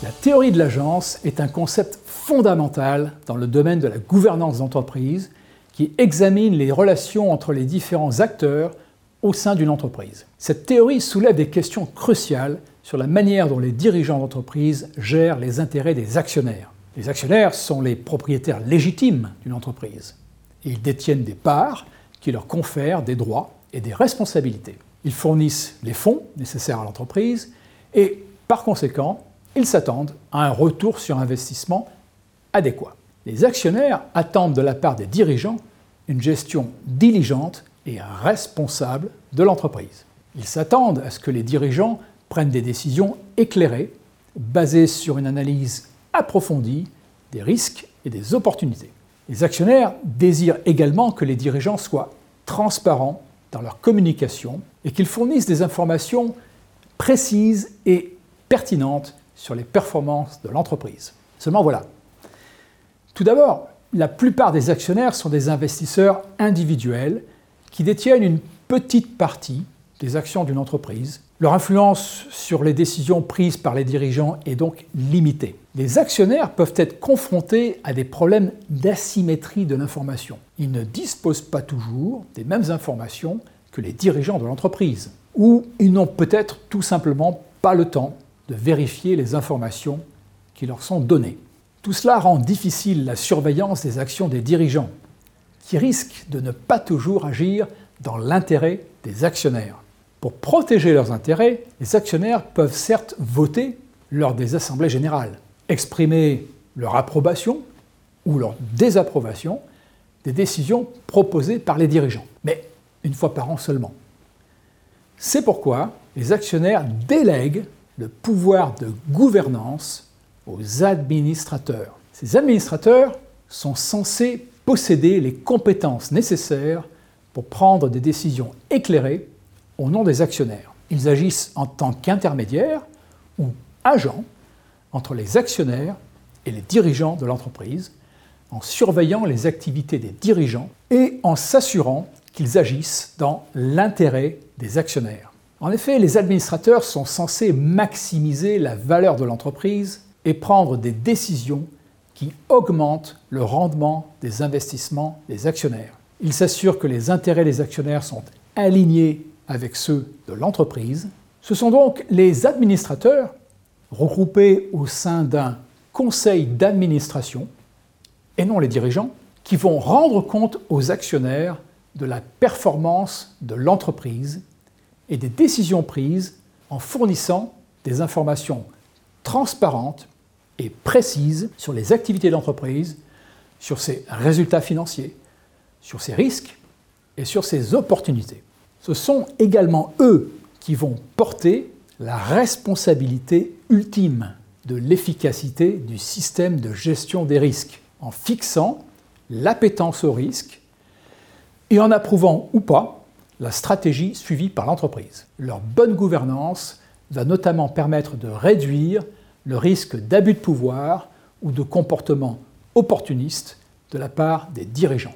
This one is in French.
La théorie de l'agence est un concept fondamental dans le domaine de la gouvernance d'entreprise qui examine les relations entre les différents acteurs au sein d'une entreprise. Cette théorie soulève des questions cruciales sur la manière dont les dirigeants d'entreprise gèrent les intérêts des actionnaires. Les actionnaires sont les propriétaires légitimes d'une entreprise. Ils détiennent des parts qui leur confèrent des droits et des responsabilités. Ils fournissent les fonds nécessaires à l'entreprise et, par conséquent, ils s'attendent à un retour sur investissement adéquat. Les actionnaires attendent de la part des dirigeants une gestion diligente et responsable de l'entreprise. Ils s'attendent à ce que les dirigeants prennent des décisions éclairées, basées sur une analyse approfondie des risques et des opportunités. Les actionnaires désirent également que les dirigeants soient transparents dans leur communication et qu'ils fournissent des informations précises et pertinentes sur les performances de l'entreprise. Seulement voilà. Tout d'abord, la plupart des actionnaires sont des investisseurs individuels qui détiennent une petite partie des actions d'une entreprise. Leur influence sur les décisions prises par les dirigeants est donc limitée. Les actionnaires peuvent être confrontés à des problèmes d'asymétrie de l'information. Ils ne disposent pas toujours des mêmes informations que les dirigeants de l'entreprise, ou ils n'ont peut-être tout simplement pas le temps de vérifier les informations qui leur sont données. Tout cela rend difficile la surveillance des actions des dirigeants, qui risquent de ne pas toujours agir dans l'intérêt des actionnaires. Pour protéger leurs intérêts, les actionnaires peuvent certes voter lors des assemblées générales, exprimer leur approbation ou leur désapprobation des décisions proposées par les dirigeants, mais une fois par an seulement. C'est pourquoi les actionnaires délèguent le pouvoir de gouvernance aux administrateurs. Ces administrateurs sont censés posséder les compétences nécessaires pour prendre des décisions éclairées au nom des actionnaires. Ils agissent en tant qu'intermédiaires ou agents entre les actionnaires et les dirigeants de l'entreprise, en surveillant les activités des dirigeants et en s'assurant qu'ils agissent dans l'intérêt des actionnaires. En effet, les administrateurs sont censés maximiser la valeur de l'entreprise et prendre des décisions qui augmentent le rendement des investissements des actionnaires. Ils s'assurent que les intérêts des actionnaires sont alignés avec ceux de l'entreprise. Ce sont donc les administrateurs, regroupés au sein d'un conseil d'administration, et non les dirigeants, qui vont rendre compte aux actionnaires de la performance de l'entreprise et des décisions prises en fournissant des informations transparentes et précises sur les activités de l'entreprise, sur ses résultats financiers, sur ses risques et sur ses opportunités. Ce sont également eux qui vont porter la responsabilité ultime de l'efficacité du système de gestion des risques, en fixant l'appétence au risque et en approuvant ou pas la stratégie suivie par l'entreprise. Leur bonne gouvernance va notamment permettre de réduire le risque d'abus de pouvoir ou de comportement opportuniste de la part des dirigeants.